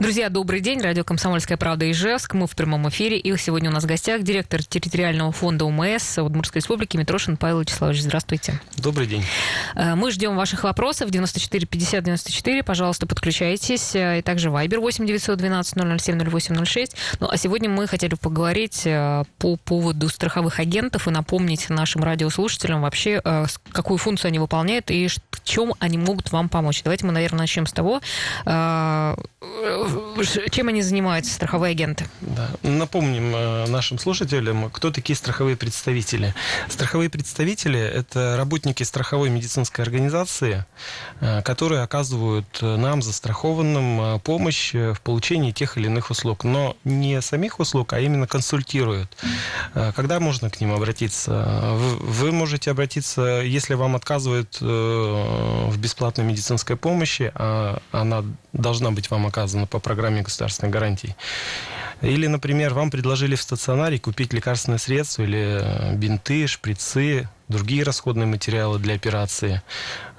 Друзья, добрый день. Радио «Комсомольская правда» Ижевск. Мы в прямом эфире. И сегодня у нас в гостях директор территориального фонда УМС Удмуртской республики Митрошин Павел Вячеславович. Здравствуйте. Добрый день. Э, мы ждем ваших вопросов. 94 50 94. Пожалуйста, подключайтесь. Э, и также Вайбер 8 912 007 0806. Ну, а сегодня мы хотели поговорить э, по поводу страховых агентов и напомнить нашим радиослушателям вообще, какую функцию они выполняют и в чем они могут вам помочь. Давайте мы, наверное, начнем с того, чем они занимаются, страховые агенты? Да. Напомним э, нашим слушателям, кто такие страховые представители. Страховые представители – это работники страховой медицинской организации, э, которые оказывают нам, застрахованным, э, помощь в получении тех или иных услуг. Но не самих услуг, а именно консультируют. Когда можно к ним обратиться? Вы можете обратиться, если вам отказывают в бесплатной медицинской помощи, а она должна быть вам оказана по программе государственных гарантий. Или, например, вам предложили в стационаре купить лекарственное средство или э, бинты, шприцы, другие расходные материалы для операции.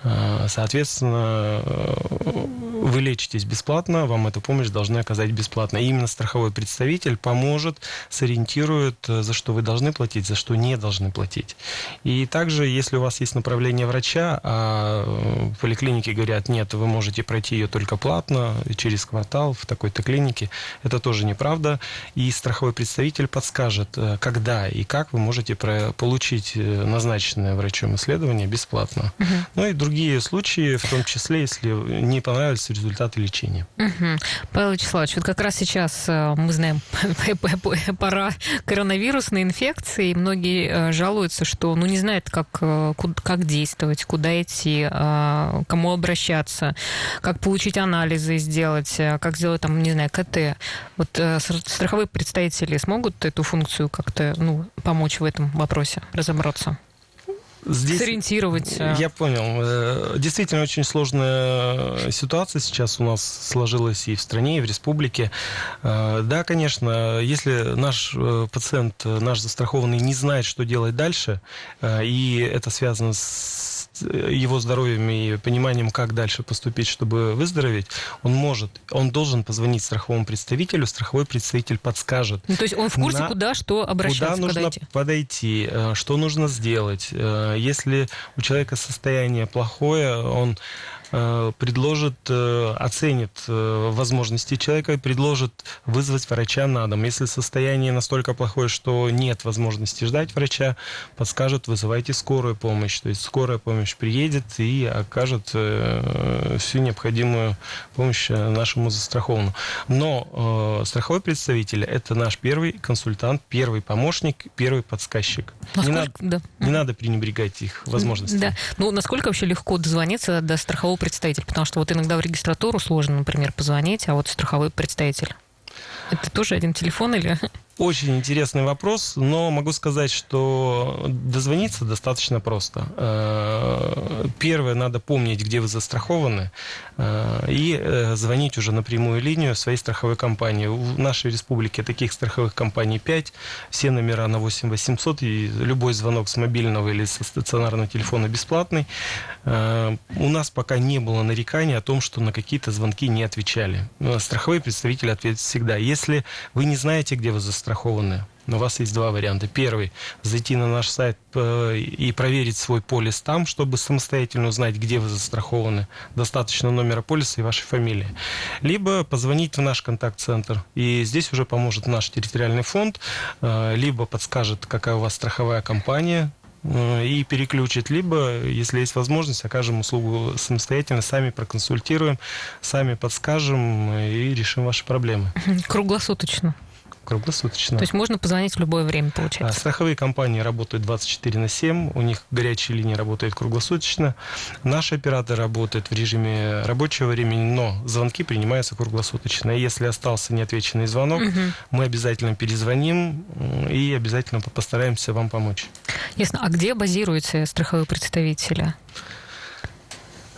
Э, соответственно, э, вы лечитесь бесплатно, вам эту помощь должны оказать бесплатно. И именно страховой представитель поможет, сориентирует, э, за что вы должны платить, за что не должны платить. И также, если у вас есть направление врача, а в поликлинике говорят, нет, вы можете пройти ее только платно, через квартал в такой-то клинике, это тоже неправда. И страховой представитель подскажет, когда и как вы можете получить назначенное врачом исследование бесплатно. Угу. Ну и другие случаи, в том числе, если не понравились результаты лечения. Угу. Павел Вячеславович, вот как раз сейчас э, мы знаем, пора коронавирусной инфекции, и многие э, жалуются, что ну, не знают, как, э, как действовать, куда идти, кому обращаться, как получить анализы сделать, как сделать, там, не знаю, КТ. Вот страховые представители смогут эту функцию как-то ну, помочь в этом вопросе, разобраться? Здесь, сориентировать. Э. Я понял. Э, действительно, очень сложная ситуация сейчас у нас сложилась и в стране, и в республике. Э, да, конечно, если наш пациент, наш застрахованный не знает, что делать дальше, и это связано с его здоровьем и пониманием, как дальше поступить, чтобы выздороветь, он может, он должен позвонить страховому представителю, страховой представитель подскажет. Ну, то есть он в курсе, на, куда, что обращаться, куда нужно подойти. подойти, э, что нужно сделать. Э, если у человека состояние плохое, он предложит, э, оценит э, возможности человека и предложит вызвать врача на дом. Если состояние настолько плохое, что нет возможности ждать врача, подскажет, вызывайте скорую помощь. То есть скорая помощь приедет и окажет всю необходимую помощь нашему застрахованному. Но страховой представитель – это наш первый консультант, первый помощник, первый подсказчик. Насколько, не, надо, да. не надо пренебрегать их возможностями. Да. Ну, насколько вообще легко дозвониться до страхового представитель? Потому что вот иногда в регистратуру сложно, например, позвонить, а вот страховой представитель. Это тоже один телефон или... Очень интересный вопрос, но могу сказать, что дозвониться достаточно просто. Э, первое, надо помнить, где вы застрахованы, э, и э, звонить уже на прямую линию своей страховой компании. В нашей республике таких страховых компаний 5, все номера на 8 800, и любой звонок с мобильного или со стационарного телефона бесплатный. У нас пока не было нареканий о том, что на какие-то звонки не отвечали. Страховой представитель ответит всегда. Если вы не знаете, где вы застрахованы, застрахованы. У вас есть два варианта. Первый – зайти на наш сайт э, и проверить свой полис там, чтобы самостоятельно узнать, где вы застрахованы. Достаточно номера полиса и вашей фамилии. Либо позвонить в наш контакт-центр. И здесь уже поможет наш территориальный фонд. Э, либо подскажет, какая у вас страховая компания, э, и переключить, либо, если есть возможность, окажем услугу самостоятельно, сами проконсультируем, сами подскажем и решим ваши проблемы. Круглосуточно круглосуточно. То есть можно позвонить в любое время, получается? А, страховые компании работают 24 на 7, у них горячие линии работают круглосуточно. Наш оператор работает в режиме рабочего времени, но звонки принимаются круглосуточно. И если остался неотвеченный звонок, угу. мы обязательно перезвоним и обязательно постараемся вам помочь. Ясно. А где базируются страховые представители?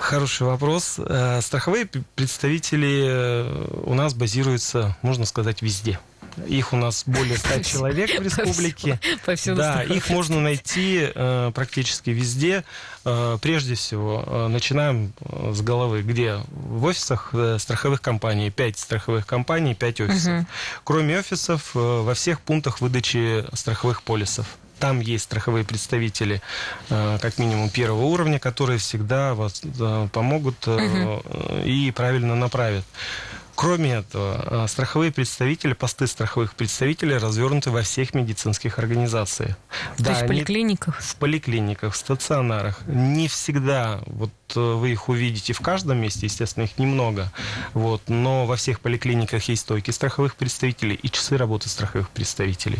Хороший вопрос. Э, страховые представители э, у нас базируются, можно сказать, везде. Их у нас более 100 человек в республике. Да, их можно найти э, практически везде. Э, прежде всего, э, начинаем с головы, где в офисах страховых компаний, 5 страховых компаний, 5 офисов. Угу. Кроме офисов, во всех пунктах выдачи страховых полисов. Там есть страховые представители, как минимум первого уровня, которые всегда вас помогут угу. и правильно направят. Кроме этого, э, страховые представители, посты страховых представителей развернуты во всех медицинских организациях. То да, есть в поликлиниках? В поликлиниках, в стационарах. Не всегда вот э, вы их увидите в каждом месте, естественно, их немного. Вот, но во всех поликлиниках есть стойки страховых представителей и часы работы страховых представителей.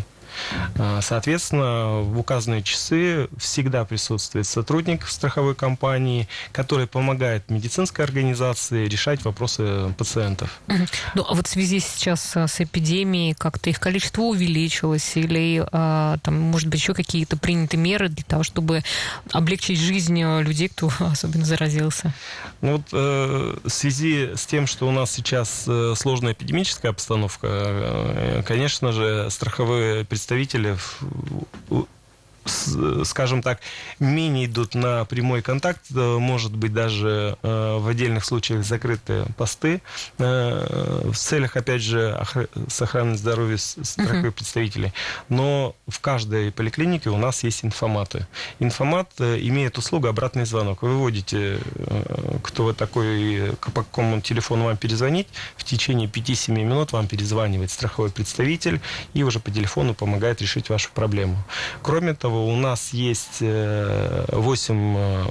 А, соответственно, в указанные часы всегда присутствует сотрудник страховой компании, который помогает медицинской организации решать вопросы пациентов. Ну, а вот в связи сейчас с эпидемией как-то их количество увеличилось или, а, там, может быть, еще какие-то приняты меры для того, чтобы облегчить жизнь людей, кто особенно заразился? Ну, вот э, в связи с тем, что у нас сейчас э, сложная эпидемическая обстановка, э, конечно же, страховые представители представители скажем так, менее идут на прямой контакт, э, может быть, даже э, в отдельных случаях закрытые посты э, в целях, опять же, сохранения здоровья страховых uh-huh. представителей. Но в каждой поликлинике у нас есть информаты. Информат имеет услугу обратный звонок. Вы выводите, кто вы такой, по какому телефону вам перезвонить, в течение 5-7 минут вам перезванивает страховой представитель и уже по телефону помогает решить вашу проблему. Кроме того, у нас есть 8 э,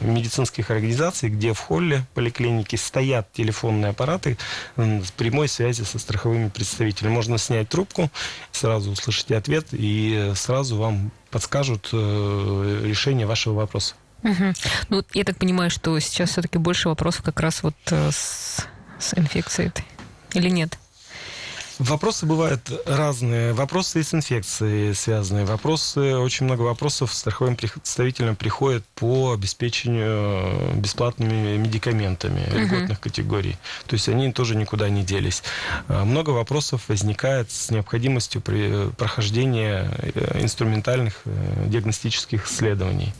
э, медицинских организаций, где в холле поликлиники стоят телефонные аппараты с прямой связи со страховыми представителями. Можно снять трубку, сразу услышите ответ и сразу вам подскажут э, решение вашего вопроса. Угу. Ну, я так понимаю, что сейчас все-таки больше вопросов как раз вот с, с инфекцией. Или нет? Вопросы бывают разные. Вопросы и с инфекцией связанные. Вопросы, очень много вопросов страховым представителям приходят по обеспечению бесплатными медикаментами uh-huh. льготных категорий. То есть они тоже никуда не делись. А, много вопросов возникает с необходимостью при прохождения э, инструментальных э, диагностических исследований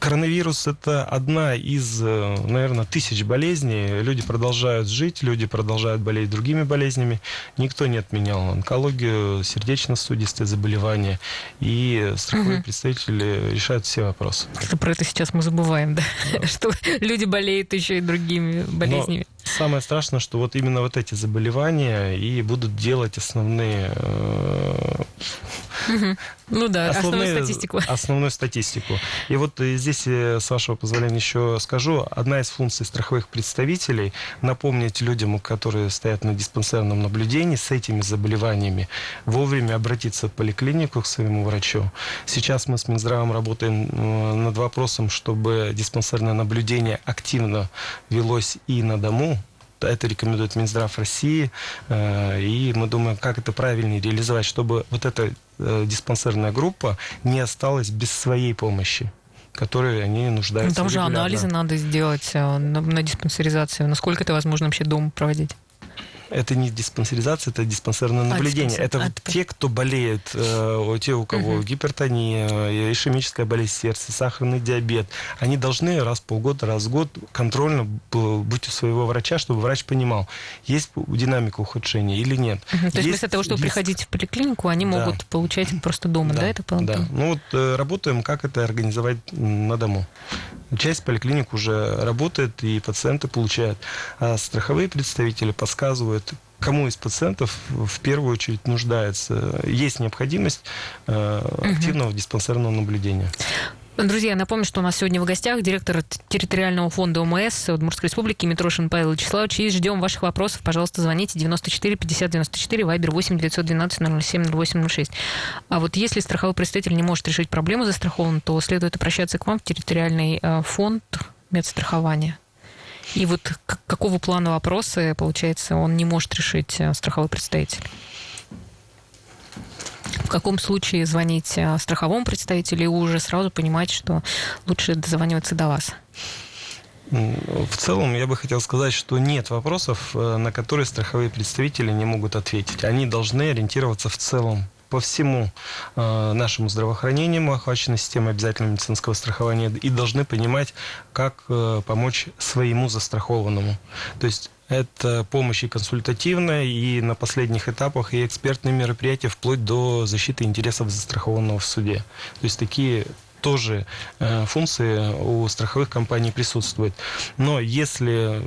коронавирус это одна из, э, наверное, тысяч болезней. Люди продолжают жить, люди продолжают болеть другими болезнями. Никто не отменял онкологию, сердечно-сосудистые заболевания. И страховые угу. представители решают все вопросы. Что про это сейчас мы забываем, да? да. Что люди болеют еще и другими болезнями. Но самое страшное, что вот именно вот эти заболевания и будут делать основные э, угу. Ну да, основную статистику. Основную статистику. И вот э, здесь, э, с вашего позволения, еще скажу, одна из функций страховых представителей напомнить людям, которые стоят на диспансерном наблюдении с этими заболеваниями, вовремя обратиться в поликлинику к своему врачу. Сейчас мы с Минздравом работаем э, над вопросом, чтобы диспансерное наблюдение активно велось и на дому, это рекомендует Минздрав России, и мы думаем, как это правильнее реализовать, чтобы вот это э, диспансерная группа не осталась без своей помощи которые они нуждаются. Ну, там же анализы надо сделать э, на, на диспансеризацию. Насколько это возможно вообще дома проводить? Это не диспансеризация, это диспансерное а, наблюдение. А, это а, те, кто болеет, э, те, у кого угу. гипертония, э, ишемическая болезнь сердца, сахарный диабет, они должны раз в полгода, раз в год контрольно быть у своего врача, чтобы врач понимал, есть динамика ухудшения или нет. Угу. То есть, есть вместо того, чтобы есть... приходить в поликлинику, они да. могут получать просто дома, да, да это Да. Ну вот э, работаем, как это организовать на дому. Часть поликлиник уже работает, и пациенты получают. А страховые представители подсказывают, кому из пациентов в первую очередь нуждается. Есть необходимость э, активного диспансерного наблюдения. Друзья, напомню, что у нас сегодня в гостях директор территориального фонда ОМС Удмуртской республики Митрошин Павел Вячеславович. И ждем ваших вопросов. Пожалуйста, звоните 94 50 94, вайбер 8 912 007 08 06. А вот если страховой представитель не может решить проблему застрахован, то следует обращаться к вам в территориальный э, фонд медстрахования. И вот какого плана вопросы, получается, он не может решить э, страховой представитель? в каком случае звонить э, страховому представителю и уже сразу понимать, что лучше дозваниваться до вас? В целом, я бы хотел сказать, что нет вопросов, э, на которые страховые представители не могут ответить. Они должны ориентироваться в целом по всему э, нашему здравоохранению, мы охвачены системой обязательного медицинского страхования и должны понимать, как э, помочь своему застрахованному. То есть это помощь и консультативная, и на последних этапах и экспертные мероприятия, вплоть до защиты интересов застрахованного в суде. То есть такие тоже э, функции у страховых компаний присутствуют. Но если,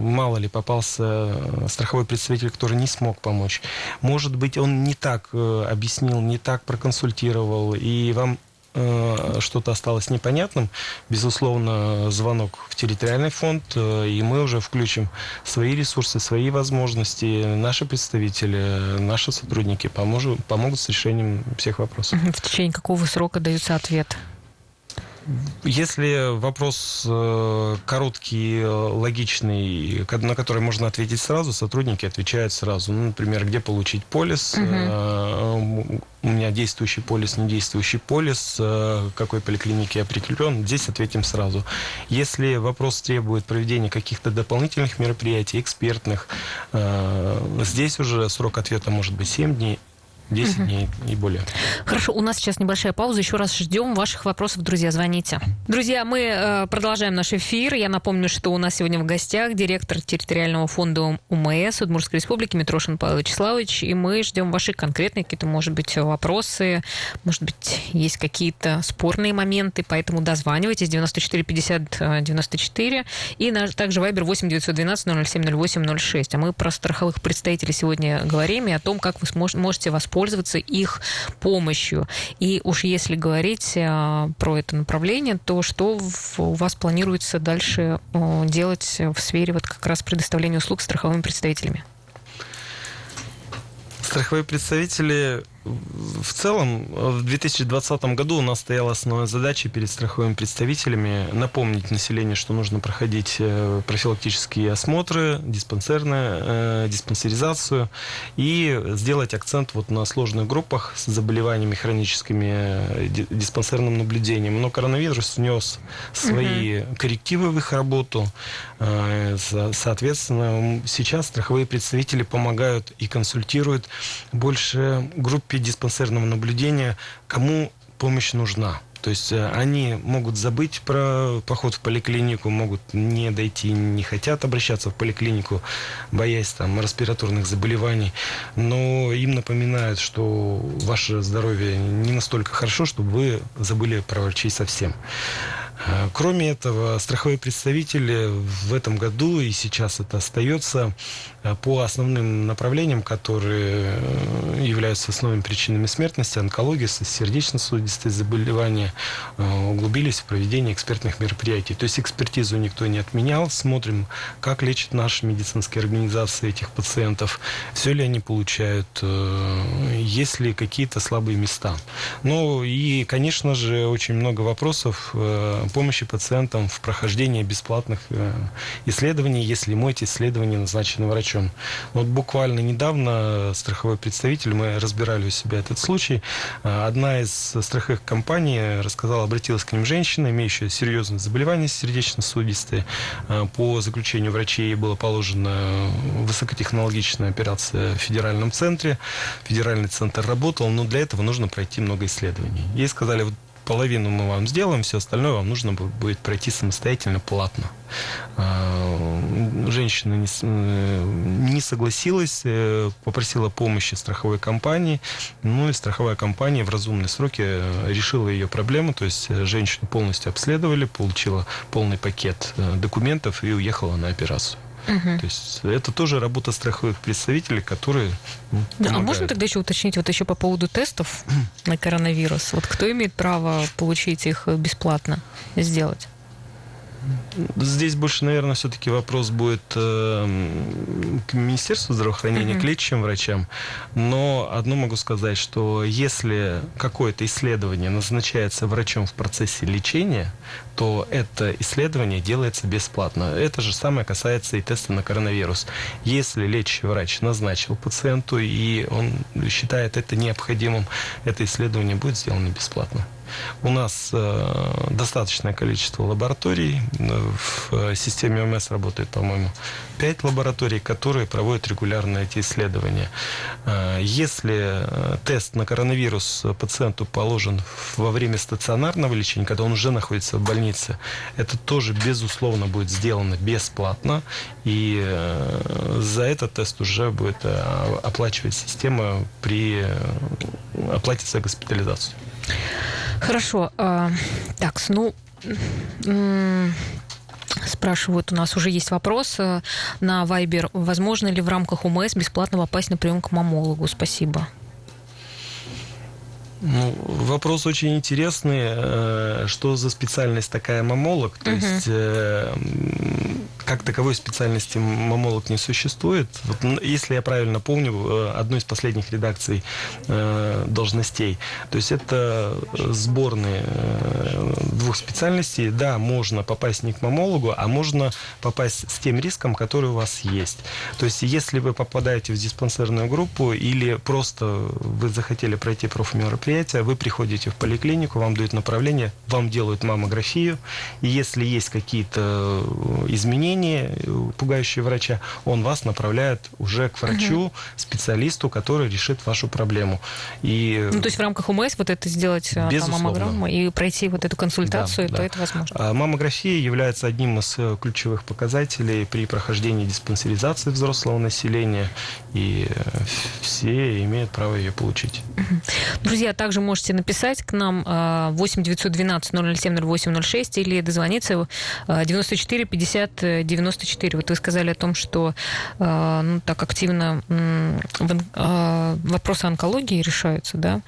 мало ли, попался страховой представитель, который не смог помочь, может быть, он не так э, объяснил, не так проконсультировал, и вам Э, что-то осталось непонятным, безусловно, звонок в территориальный фонд, э, и мы уже включим свои ресурсы, свои возможности. Наши представители, наши сотрудники поможут, помогут с решением всех вопросов. В течение какого срока дается ответ? Если вопрос э, короткий, логичный, на который можно ответить сразу, сотрудники отвечают сразу. Ну, например, где получить полис, угу. у меня действующий полис, недействующий полис, э, какой поликлинике я прикреплен, здесь ответим сразу. Если вопрос требует проведения каких-то дополнительных мероприятий, экспертных, здесь уже срок ответа может быть 7 дней, 10 угу. дней и более. Хорошо, у нас сейчас небольшая пауза. Еще раз ждем ваших вопросов, друзья, звоните. Друзья, мы э, продолжаем наш эфир. Я напомню, что у нас сегодня в гостях директор территориального фонда УМС Удмуртской Республики Митрошин Павел Вячеславович. И мы ждем ваши конкретные какие-то, может быть, вопросы, может быть, есть какие-то спорные моменты, поэтому дозванивайтесь 94 50 94 и также Вайбер 8 912 007 08 06. А мы про страховых представителей сегодня говорим и о том, как вы можете воспользоваться воспользоваться их помощью. И уж если говорить э, про это направление, то что у вас планируется дальше э, делать в сфере вот как раз предоставления услуг страховыми представителями? Страховые представители в целом, в 2020 году у нас стояла основная задача перед страховыми представителями напомнить населению, что нужно проходить э, профилактические осмотры, диспансерную, э, диспансеризацию и сделать акцент вот на сложных группах с заболеваниями хроническими, э, диспансерным наблюдением. Но коронавирус внес свои угу. коррективы в их работу. Соответственно, сейчас страховые представители помогают и консультируют больше группе группе диспансерного наблюдения, кому помощь нужна. То есть э, они могут забыть про поход в поликлинику, могут не дойти, не хотят обращаться в поликлинику, боясь там респираторных заболеваний, но им напоминают, что ваше здоровье не настолько хорошо, чтобы вы забыли про врачей совсем. Э, кроме этого, страховые представители в этом году и сейчас это остается э, по основным направлениям, которые э, являются основными причинами смертности, онкология, сердечно-сосудистые заболевания, углубились в проведение экспертных мероприятий. То есть экспертизу никто не отменял, смотрим, как лечат наши медицинские организации этих пациентов, все ли они получают, есть ли какие-то слабые места. Ну и, конечно же, очень много вопросов помощи пациентам в прохождении бесплатных э, исследований, если ему эти исследования назначены врачом. Вот буквально недавно страховой представитель, мы разбирали у себя этот случай, э, одна из страховых компаний рассказала, обратилась к ним женщина, имеющая серьезное заболевание сердечно-сосудистое. Э, по заключению врачей была положена высокотехнологичная операция в федеральном центре. Федеральный центр работал, но для этого нужно пройти много исследований. Ей сказали, вот половину мы вам сделаем, все остальное вам нужно будет пройти самостоятельно, платно. А, женщина не, э, согласилась, э, попросила помощи страховой компании, ну и страховая компания в разумные сроки э, решила ее проблему, то есть женщину полностью обследовали, получила полный пакет документов и уехала на операцию. Угу. То есть это тоже работа страховых представителей, которые ну, да, А можно тогда еще уточнить вот еще по поводу тестов на коронавирус? Вот кто имеет право получить их бесплатно сделать? Здесь больше, наверное, все-таки вопрос будет э, к Министерству здравоохранения, mm-hmm. к лечащим врачам. Но одно могу сказать, что если какое-то исследование назначается врачом в процессе лечения, то это исследование делается бесплатно. Это же самое касается и теста на коронавирус. Если лечащий врач назначил пациенту, и он считает это необходимым, это исследование будет сделано бесплатно. У нас э, достаточное количество лабораторий. В системе ОМС работает, по-моему, 5 лабораторий, которые проводят регулярно эти исследования. Э, если э, тест на коронавирус пациенту положен во время стационарного лечения, когда он уже находится в больнице, это тоже, безусловно, будет сделано бесплатно. И э, за этот тест уже будет оплачивать система при оплате за госпитализацию. Хорошо. А, так, ну... Спрашивают, у нас уже есть вопрос э, на Viber. Возможно ли в рамках УМС бесплатно попасть на прием к мамологу? Спасибо. Ну, вопрос очень интересный. Э, что за специальность такая мамолог? То угу. есть, э, как таковой специальности мамолог не существует. Вот, если я правильно помню, э, одной из последних редакций должностей. То есть, это сборные двух специальностей. Да, можно попасть не к мамологу, а можно попасть с тем риском, который у вас есть. То есть, если вы попадаете в диспансерную группу или просто вы захотели пройти профмероприятие, мероприятия, вы приходите в поликлинику, вам дают направление, вам делают маммографию, и если есть какие-то э, изменения, э, пугающие врача, он вас направляет уже к врачу, угу. специалисту, который решит вашу проблему. И... Ну, то есть в рамках УМС вот это сделать э, маммограмму и пройти вот эту консультацию, да, то да. это возможно. А маммография является одним из ключевых показателей при прохождении диспансеризации взрослого населения, и все имеют право ее получить. Друзья, также можете написать к нам 8 912 007 0806 или дозвониться 94 50 94. Вот вы сказали о том, что э, ну, так активно э, вопросы онкологии решаются, да.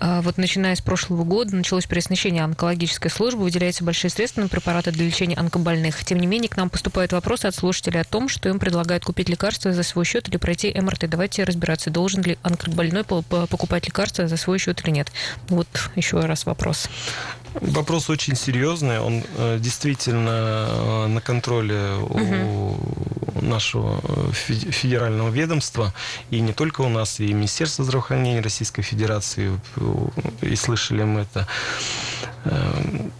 Э, вот начиная с прошлого года началось переоснащение онкологической службы, выделяются большие средства на препараты для лечения онкобольных. Тем не менее, к нам поступают вопросы от слушателей о том, что им предлагают купить лекарства за свой счет или пройти МРТ. Давайте разбираться, должен ли онкобольной покупать лекарства за свой счет или нет. Вот еще раз вопрос. Вопрос очень серьезный. Он э, действительно э, на контроле у нашего э, федерального ведомства. И не только у нас, и Министерство здравоохранения Российской Федерации. И слышали мы это. Эм,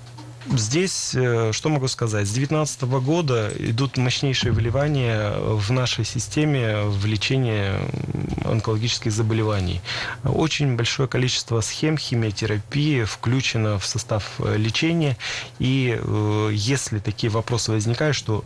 Здесь, э, что могу сказать, с 2019 года идут мощнейшие выливания в нашей системе в лечении онкологических заболеваний. Очень большое количество схем химиотерапии включено в состав э, лечения. И э, если такие вопросы возникают, что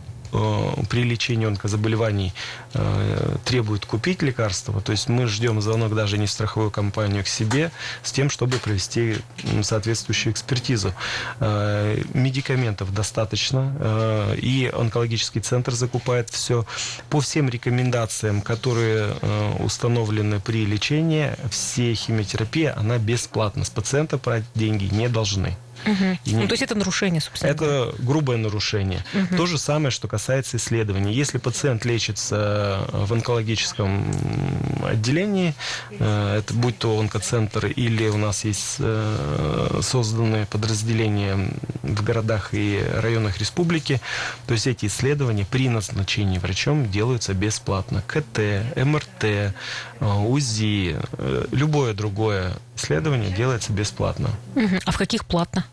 при лечении онкозаболеваний э, требует купить лекарство, то есть мы ждем звонок даже не в страховую компанию к себе с тем, чтобы провести соответствующую экспертизу. Э, медикаментов достаточно, и онкологический центр закупает все. По всем рекомендациям, которые установлены при лечении, все химиотерапия, она бесплатна. С пациента брать деньги не должны. Угу. И, ну, то есть это нарушение, собственно. Это грубое нарушение. Угу. То же самое, что касается исследований. Если пациент лечится в онкологическом отделении, э, это будь то онкоцентр или у нас есть э, созданные подразделения в городах и районах республики, то есть эти исследования при назначении врачом делаются бесплатно. КТ, МРТ, УЗИ, любое другое исследование делается бесплатно. А в каких платно?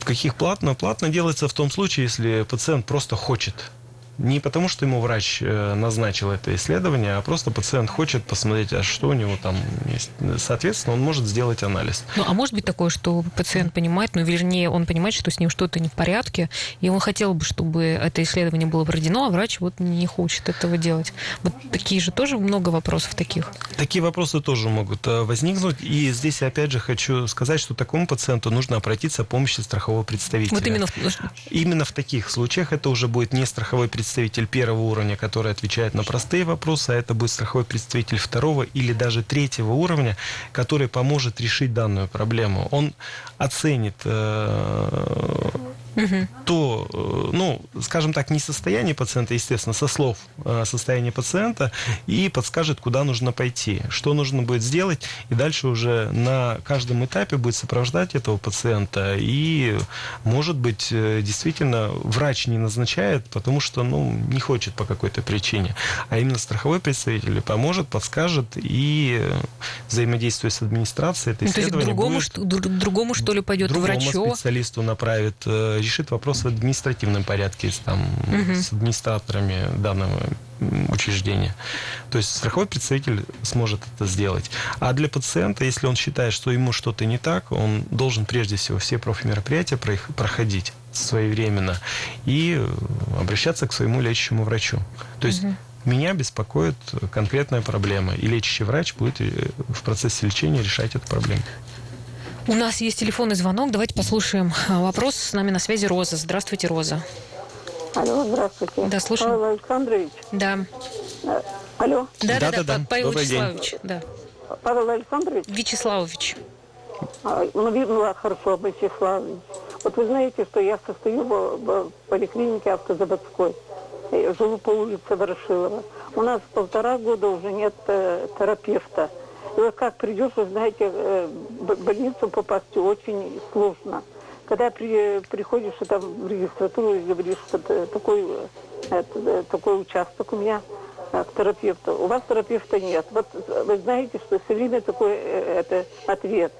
В каких платно? Платно делается в том случае, если пациент просто хочет не потому, что ему врач э, назначил это исследование, а просто пациент хочет посмотреть, а что у него там есть. Соответственно, он может сделать анализ. Ну, а может быть такое, что пациент понимает, ну, вернее, он понимает, что с ним что-то не в порядке, и он хотел бы, чтобы это исследование было проведено, а врач вот не хочет этого делать. Вот такие же тоже много вопросов таких. Такие вопросы тоже могут э, возникнуть. И здесь, опять же, хочу сказать, что такому пациенту нужно обратиться о помощи страхового представителя. Вот именно... Именно в таких случаях это уже будет не страховой представитель, представитель первого уровня, который отвечает на простые вопросы, а это будет страховой представитель второго или даже третьего уровня, который поможет решить данную проблему. Он оценит э, угу. то, э, ну, скажем так, не состояние пациента, естественно, со слов э, состояния пациента, и подскажет, куда нужно пойти, что нужно будет сделать, и дальше уже на каждом этапе будет сопровождать этого пациента, и, может быть, э, действительно, врач не назначает, потому что, ну, не хочет по какой-то причине, а именно страховой представитель поможет, подскажет, и взаимодействуя с администрацией, это ну, то есть другому, будет... другому, что ли, пойдет другому врачу? специалисту направит решит вопрос в административном порядке там, угу. с администраторами данного учреждения. То есть страховой представитель сможет это сделать. А для пациента, если он считает, что ему что-то не так, он должен прежде всего все профмероприятия проходить своевременно и обращаться к своему лечащему врачу. То есть угу. Меня беспокоит конкретная проблема, и лечащий врач будет э, в процессе лечения решать эту проблему. У нас есть телефонный звонок. Давайте послушаем а, вопрос. С нами на связи Роза. Здравствуйте, Роза. Алло, здравствуйте. Да, слушаем. Павел Александрович. Да. А, алло. Да, да, да, да, да. Павел Добрый Вячеславович. День. Да. Павел Александрович? Вячеславович. А, ну, видно, хорошо, Вячеславович. Вот вы знаете, что я состою в, в поликлинике автозаводской. Я живу по улице Ворошилова. У нас полтора года уже нет э, терапевта. И как придешь, вы знаете, э, в больницу попасть очень сложно. Когда при, приходишь там, в регистратуру и говоришь, что такой, это, э, такой участок у меня к терапевту. У вас терапевта нет. Вот вы знаете, что все время такой э, это, ответ.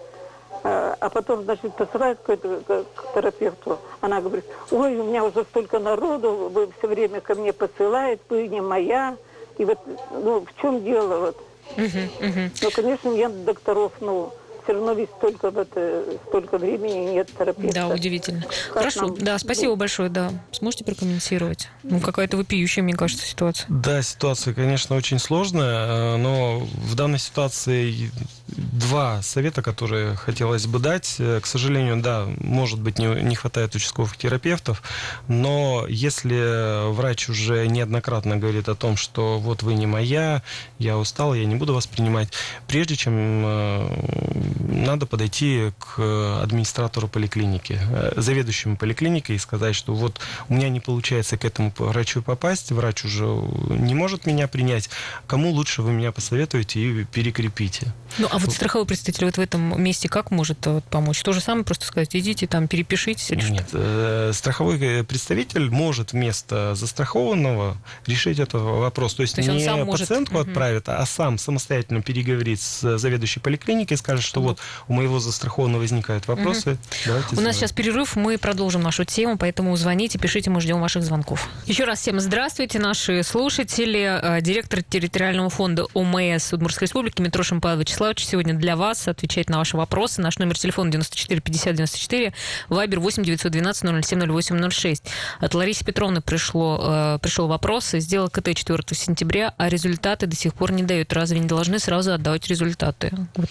А потом, значит, посылают к, к терапевту. Она говорит, ой, у меня уже столько народу, вы все время ко мне посылает, вы не моя. И вот, ну, в чем дело? Вот. Ну, конечно, нет докторов, ну, все равно ведь столько, в это, столько времени нет терапевта. Да, удивительно. Как Хорошо, нам... да, спасибо большое, да. Сможете прокомментировать? Ну, какая-то вопиющая, мне кажется, ситуация. Да, ситуация, конечно, очень сложная, э, но в данной ситуации два совета, которые хотелось бы дать. Э, к сожалению, да, может быть, не, не хватает участковых терапевтов, но если врач уже неоднократно говорит о том, что вот вы не моя, я устал, я не буду вас принимать, прежде чем э, надо подойти к администратору поликлиники, э, заведующему поликлиникой и сказать, что вот у меня не получается к этому врачу попасть, врач уже не может меня принять, кому лучше вы меня посоветуете и перекрепите. Ну, а вот страховой представитель вот в этом месте как может вот, помочь? То же самое просто сказать, идите там, перепишитесь или Нет, что? Э, страховой представитель может вместо застрахованного решить этот вопрос. То есть, То есть не пациентку может... отправит, а сам самостоятельно переговорит с заведующей поликлиникой и скажет, что вот у моего застрахованного возникают вопросы. Угу. Давайте у нас сейчас перерыв, мы продолжим нашу тему, поэтому звоните, пишите, мы ждем ваших звонков. Еще раз всем здравствуйте, наши слушатели. Э, директор территориального фонда ОМС Удмуртской республики Митрошин Павел Вячеславович сегодня для вас отвечает на ваши вопросы. Наш номер телефона 94 50 94, вайбер 8 912 007 08 06. От Ларисы Петровны пришло, э, пришел вопрос. Сделал КТ 4 сентября, а результаты до сих пор не дают. Разве не должны сразу отдавать результаты? Вот.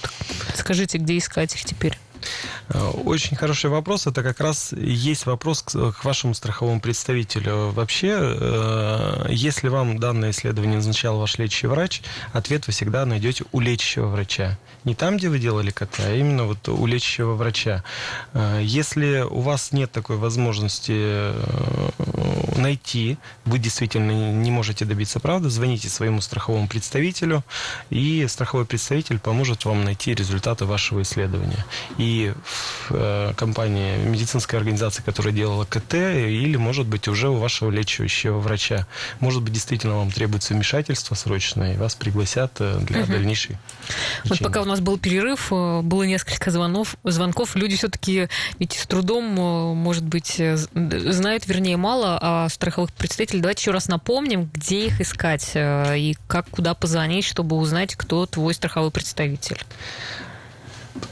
Скажите, где искать их теперь? Э, очень хороший вопрос. Это как раз есть вопрос к, к вашему страховому представителю. Вообще, э, если вам данное исследование назначал ваш лечащий врач, ответ вы всегда найдете у лечащего врача. Не там, где вы делали КТ, а именно вот у лечащего врача. Э, если у вас нет такой возможности найти, вы действительно не можете добиться правды, звоните своему страховому представителю, и страховой представитель поможет вам найти результаты вашего исследования. И в э, компании, медицинской организации, которая делала КТ, или, может быть, уже у вашего лечащего врача. Может быть, действительно вам требуется вмешательство срочное, и вас пригласят э, для угу. дальнейшей Вот пока у нас был перерыв, э, было несколько звонков. звонков. Люди все-таки ведь с трудом, может быть, знают, вернее, мало о страховых представителей. Давайте еще раз напомним, где их искать и как, куда позвонить, чтобы узнать, кто твой страховой представитель.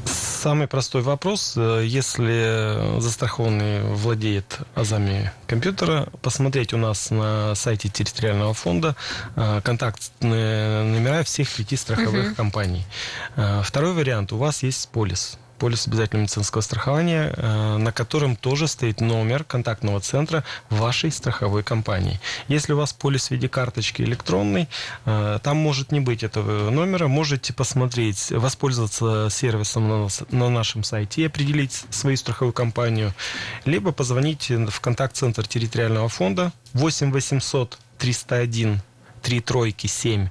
Самый простой вопрос. Э, если застрахованный владеет азами компьютера, посмотреть у нас на сайте территориального фонда э, контактные номера всех пяти страховых угу. компаний. Э, второй вариант. У вас есть полис полис обязательного медицинского страхования, э, на котором тоже стоит номер контактного центра вашей страховой компании. Если у вас полис в виде карточки электронной, э, там может не быть этого номера, можете посмотреть, воспользоваться сервисом на нашем сайте и определить свою страховую компанию, либо позвонить в контакт-центр территориального фонда 8 800 301 три тройки семь.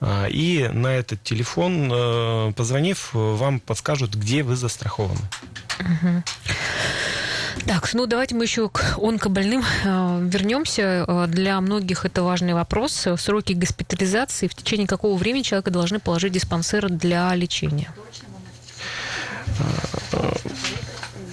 А, и на этот телефон, э, позвонив, вам подскажут, где вы застрахованы. Так, ну давайте мы еще к онкобольным э, вернемся. Э, для многих это важный вопрос. Сроки госпитализации, в течение какого времени человека должны положить диспансер для лечения?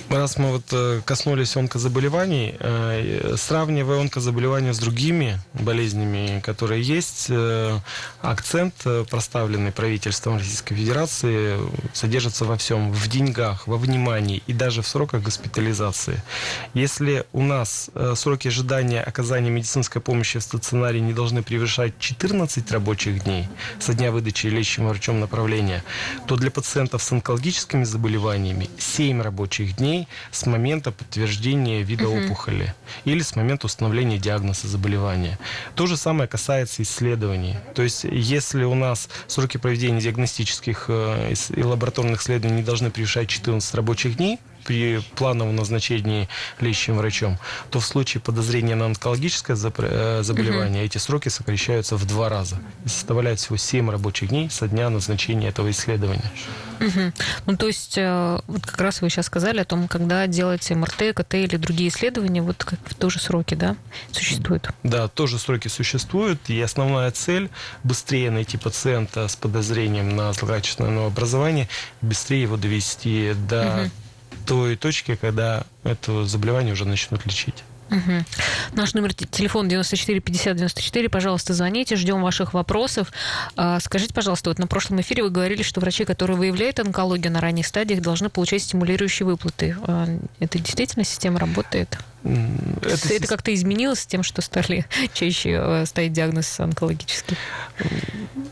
Раз мы вот э, коснулись онкозаболеваний, э, сравнивая онкозаболевания с другими болезнями, которые есть, э, акцент, проставленный правительством Российской Федерации, содержится во всем, в деньгах, во внимании и даже в сроках госпитализации. Если у нас сроки ожидания оказания медицинской помощи в стационаре не должны превышать 14 рабочих дней со дня выдачи лечащим врачом направления, то для пациентов с онкологическими заболеваниями 7 рабочих дней с момента подтверждения вида угу. опухоли или с момента установления диагноза заболевания. То же самое касается исследований. То есть, если у нас сроки проведения диагностических э, и лабораторных исследований не должны превышать 14 рабочих дней, при плановом назначении лечащим врачом, то в случае подозрения на онкологическое э, заболевание угу. эти сроки сокращаются в два раза и составляют всего 7 рабочих дней со дня назначения этого исследования. Угу. Ну, то есть, э, вот как раз вы сейчас сказали о том, когда делать МРТ, КТ или другие исследования, вот как тоже сроки, да, существуют? Да, тоже сроки существуют, и основная цель – быстрее найти пациента с подозрением на злокачественное образование, быстрее его довести до угу той точки, когда это заболевание уже начнут лечить. Угу. Наш номер телефона 94 50 94. Пожалуйста, звоните, ждем ваших вопросов. А, скажите, пожалуйста, вот на прошлом эфире вы говорили, что врачи, которые выявляют онкологию на ранних стадиях, должны получать стимулирующие выплаты. А, это действительно система работает? Это, это как-то изменилось с тем, что стали чаще э, ставить диагноз онкологический?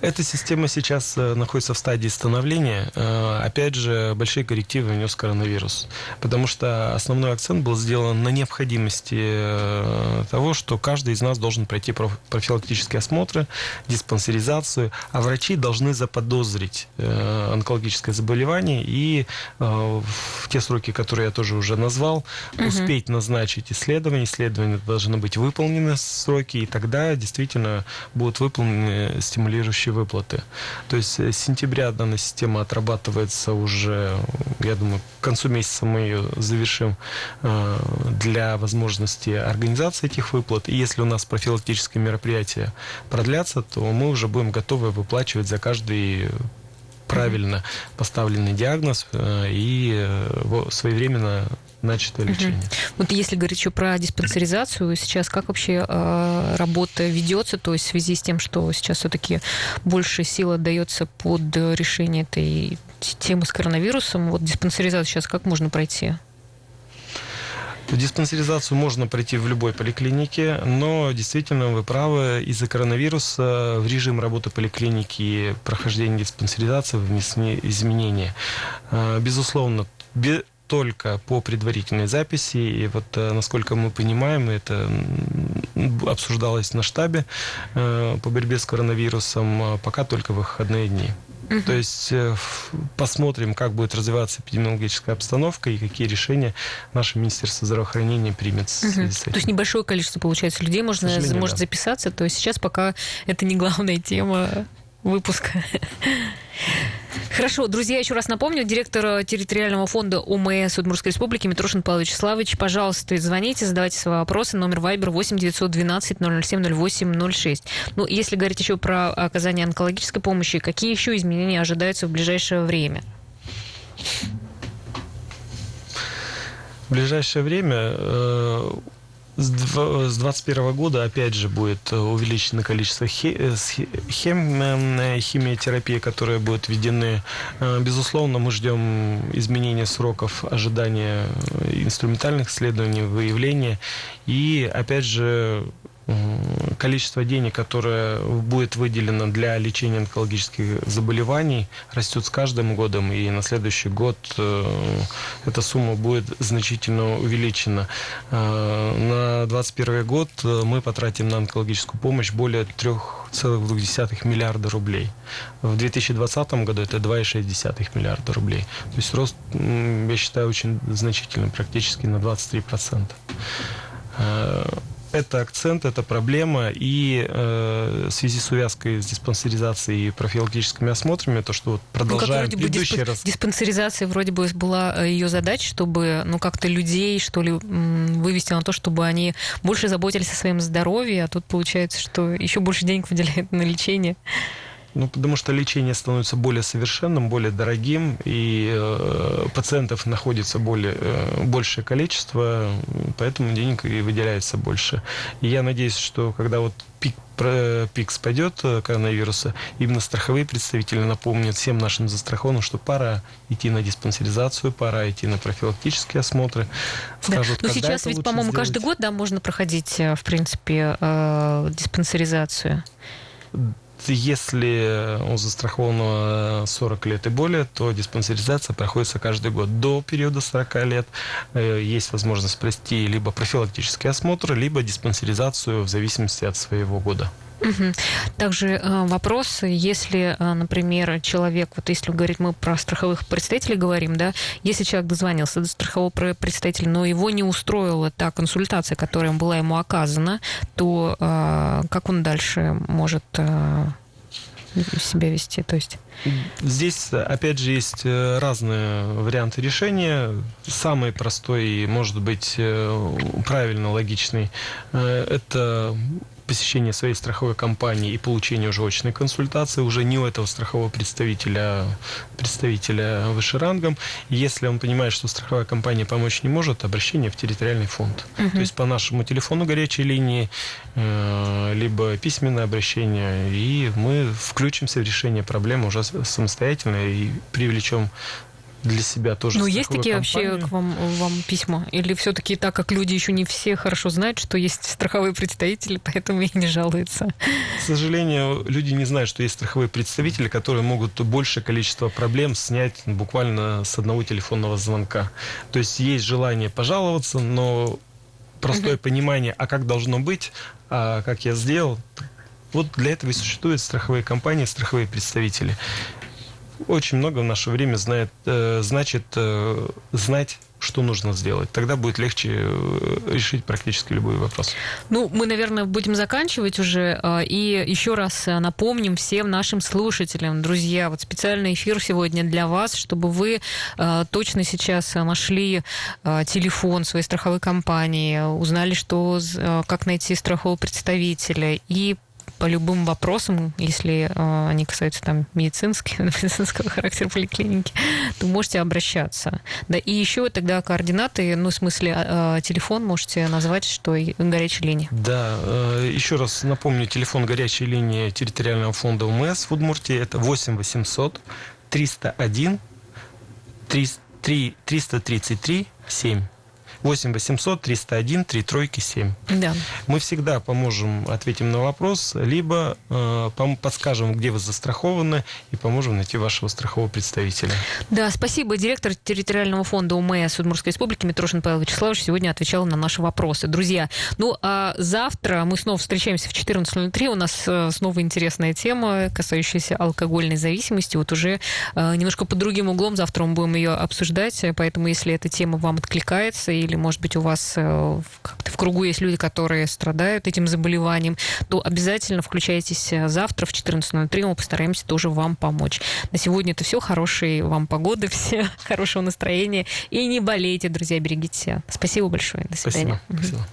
Эта система сейчас э, находится в стадии становления. Э, опять же, большие коррективы внес коронавирус. Потому что основной акцент был сделан на необходимости того, что каждый из нас должен пройти профилактические осмотры, диспансеризацию, а врачи должны заподозрить онкологическое заболевание и в те сроки, которые я тоже уже назвал, успеть назначить завершить исследование, исследования должны быть выполнены сроки, и тогда действительно будут выполнены стимулирующие выплаты. То есть с сентября данная система отрабатывается уже, я думаю, к концу месяца мы ее завершим э, для возможности организации этих выплат. И если у нас профилактические мероприятия продлятся, то мы уже будем готовы выплачивать за каждый правильно поставленный диагноз э, и э, своевременно начатое лечение. Угу. Вот если говорить еще про диспансеризацию, сейчас как вообще э, работа ведется, то есть в связи с тем, что сейчас все-таки больше сил отдается под решение этой темы с коронавирусом, вот диспансеризацию сейчас как можно пройти? Диспансеризацию можно пройти в любой поликлинике, но действительно вы правы, из-за коронавируса в режим работы поликлиники прохождение диспансеризации внесены изменения. Э, безусловно, только по предварительной записи. И вот, э, насколько мы понимаем, это обсуждалось на штабе э, по борьбе с коронавирусом, а пока только выходные дни. Угу. То есть э, посмотрим, как будет развиваться эпидемиологическая обстановка и какие решения наше Министерство здравоохранения примет угу. То есть небольшое количество, получается, людей можно, может да. записаться. То есть сейчас пока это не главная тема выпуска. Хорошо, друзья, еще раз напомню, директор территориального фонда ОМС Удмуртской Республики Митрошин Павел Вячеславович, пожалуйста, звоните, задавайте свои вопросы. Номер Вайбер 8 912 007 08 06. Ну, если говорить еще про оказание онкологической помощи, какие еще изменения ожидаются в ближайшее время? В ближайшее время э, с 2021 года опять же будет увеличено количество э, хем, э, химиотерапии, которые будут введены. Э, безусловно, мы ждем изменения сроков ожидания инструментальных исследований, выявления. И опять же количество денег, которое будет выделено для лечения онкологических заболеваний, растет с каждым годом, и на следующий год э, эта сумма будет значительно увеличена. Э, на 2021 год мы потратим на онкологическую помощь более 3,2 миллиарда рублей. В 2020 году это 2,6 миллиарда рублей. То есть рост, я считаю, очень значительный, практически на 23% это акцент, это проблема, и э, в связи с увязкой с диспансеризацией и профилактическими осмотрами, то, что вот продолжаем ну, предыдущий дисп... раз... Диспансеризация вроде бы была э, ее задача, чтобы, ну, как-то людей, что ли, вывести на то, чтобы они больше заботились о своем здоровье, а тут получается, что еще больше денег выделяют на лечение. Ну, потому что лечение становится более совершенным, более дорогим, и э, пациентов находится более, э, большее количество, поэтому денег и выделяется больше. И я надеюсь, что когда вот пик, пик спадет э, коронавируса, именно страховые представители напомнят всем нашим застрахованным, что пора идти на диспансеризацию, пора идти на профилактические осмотры. Скажут, да. Но сейчас ведь, по-моему, каждый год да, можно проходить, э, в принципе, э, диспансеризацию если у застрахованного 40 лет и более, то диспансеризация проходится каждый год. До периода 40 лет э, есть возможность пройти либо профилактический осмотр, либо диспансеризацию в зависимости от своего года. Также э, вопрос, если, э, например, человек, вот если говорить мы про страховых представителей говорим, да, если человек дозвонился до страхового представителя, но его не устроила та консультация, которая была ему оказана, то э, как он дальше может себя вести, то есть... Здесь, опять же, есть разные варианты решения. Самый простой, может быть, правильно, логичный, это посещение своей страховой компании и получение уже очной консультации уже не у этого страхового представителя, представителя выше рангом. Если он понимает, что страховая компания помочь не может, обращение в территориальный фонд. Угу. То есть по нашему телефону горячей линии, э, либо письменное обращение, и мы включимся в решение проблемы уже самостоятельно и привлечем для себя тоже. Ну, есть такие компанию. вообще к вам, вам письма? Или все-таки так как люди еще не все хорошо знают, что есть страховые представители, поэтому и не жалуются? К сожалению, люди не знают, что есть страховые представители, которые могут большее количество проблем снять буквально с одного телефонного звонка. То есть есть желание пожаловаться, но простое угу. понимание, а как должно быть, а как я сделал, вот для этого и существуют страховые компании, страховые представители очень много в наше время знает, э, значит э, знать что нужно сделать. Тогда будет легче э, решить практически любой вопрос. Ну, мы, наверное, будем заканчивать уже. И еще раз напомним всем нашим слушателям, друзья, вот специальный эфир сегодня для вас, чтобы вы точно сейчас нашли телефон своей страховой компании, узнали, что, как найти страхового представителя и по любым вопросам, если э, они касаются там медицинского, медицинского характера поликлиники, то можете обращаться. Да, и еще тогда координаты, ну, в смысле, э, телефон можете назвать, что горячая линия. Да, э, еще раз напомню, телефон горячей линии территориального фонда УМС в Удмуртии это 8 800 301 333 7. 8 800 301 3 тройки 7. Да. Мы всегда поможем, ответим на вопрос, либо э, подскажем, где вы застрахованы, и поможем найти вашего страхового представителя. Да, спасибо. Директор территориального фонда УМС Удмуртской республики Митрошин Павел Вячеславович сегодня отвечал на наши вопросы. Друзья, ну а завтра мы снова встречаемся в 14.03. У нас э, снова интересная тема, касающаяся алкогольной зависимости. Вот уже э, немножко под другим углом завтра мы будем ее обсуждать, поэтому если эта тема вам откликается или или, может быть, у вас э, как-то в кругу есть люди, которые страдают этим заболеванием, то обязательно включайтесь э, завтра в 14.03, мы постараемся тоже вам помочь. На сегодня это все. Хорошей вам погоды, все хорошего настроения. И не болейте, друзья, берегите себя. Спасибо большое. До свидания. Спасибо. Спасибо.